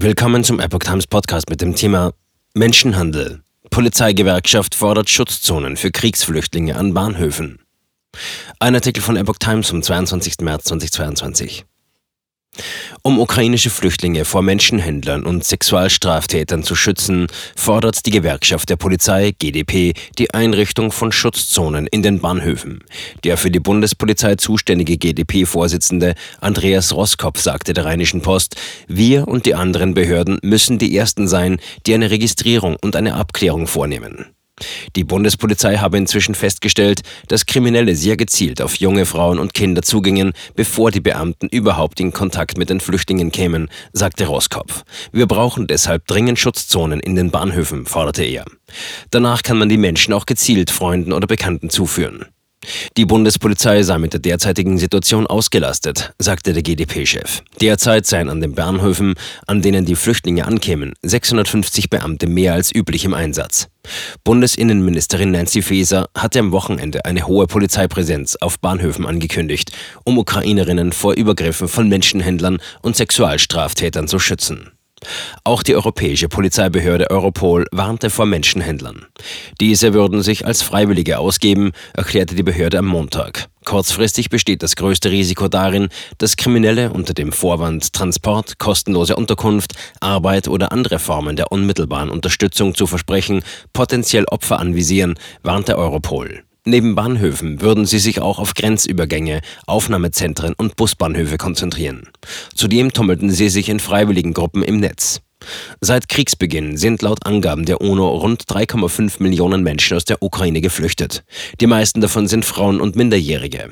Willkommen zum Epoch Times Podcast mit dem Thema Menschenhandel. Polizeigewerkschaft fordert Schutzzonen für Kriegsflüchtlinge an Bahnhöfen. Ein Artikel von Epoch Times vom 22. März 2022. Um ukrainische Flüchtlinge vor Menschenhändlern und Sexualstraftätern zu schützen, fordert die Gewerkschaft der Polizei GdP die Einrichtung von Schutzzonen in den Bahnhöfen. Der für die Bundespolizei zuständige GdP-Vorsitzende Andreas Roskopf sagte der Rheinischen Post, wir und die anderen Behörden müssen die Ersten sein, die eine Registrierung und eine Abklärung vornehmen. Die Bundespolizei habe inzwischen festgestellt, dass Kriminelle sehr gezielt auf junge Frauen und Kinder zugingen, bevor die Beamten überhaupt in Kontakt mit den Flüchtlingen kämen, sagte Roskopf. Wir brauchen deshalb dringend Schutzzonen in den Bahnhöfen, forderte er. Danach kann man die Menschen auch gezielt Freunden oder Bekannten zuführen. Die Bundespolizei sei mit der derzeitigen Situation ausgelastet, sagte der GdP-Chef. Derzeit seien an den Bahnhöfen, an denen die Flüchtlinge ankämen, 650 Beamte mehr als üblich im Einsatz. Bundesinnenministerin Nancy Faeser hatte am Wochenende eine hohe Polizeipräsenz auf Bahnhöfen angekündigt, um Ukrainerinnen vor Übergriffen von Menschenhändlern und Sexualstraftätern zu schützen. Auch die europäische Polizeibehörde Europol warnte vor Menschenhändlern. Diese würden sich als Freiwillige ausgeben, erklärte die Behörde am Montag. Kurzfristig besteht das größte Risiko darin, dass Kriminelle unter dem Vorwand Transport, kostenlose Unterkunft, Arbeit oder andere Formen der unmittelbaren Unterstützung zu versprechen, potenziell Opfer anvisieren, warnte Europol. Neben Bahnhöfen würden sie sich auch auf Grenzübergänge, Aufnahmezentren und Busbahnhöfe konzentrieren. Zudem tummelten sie sich in freiwilligen Gruppen im Netz. Seit Kriegsbeginn sind laut Angaben der UNO rund 3,5 Millionen Menschen aus der Ukraine geflüchtet. Die meisten davon sind Frauen und Minderjährige.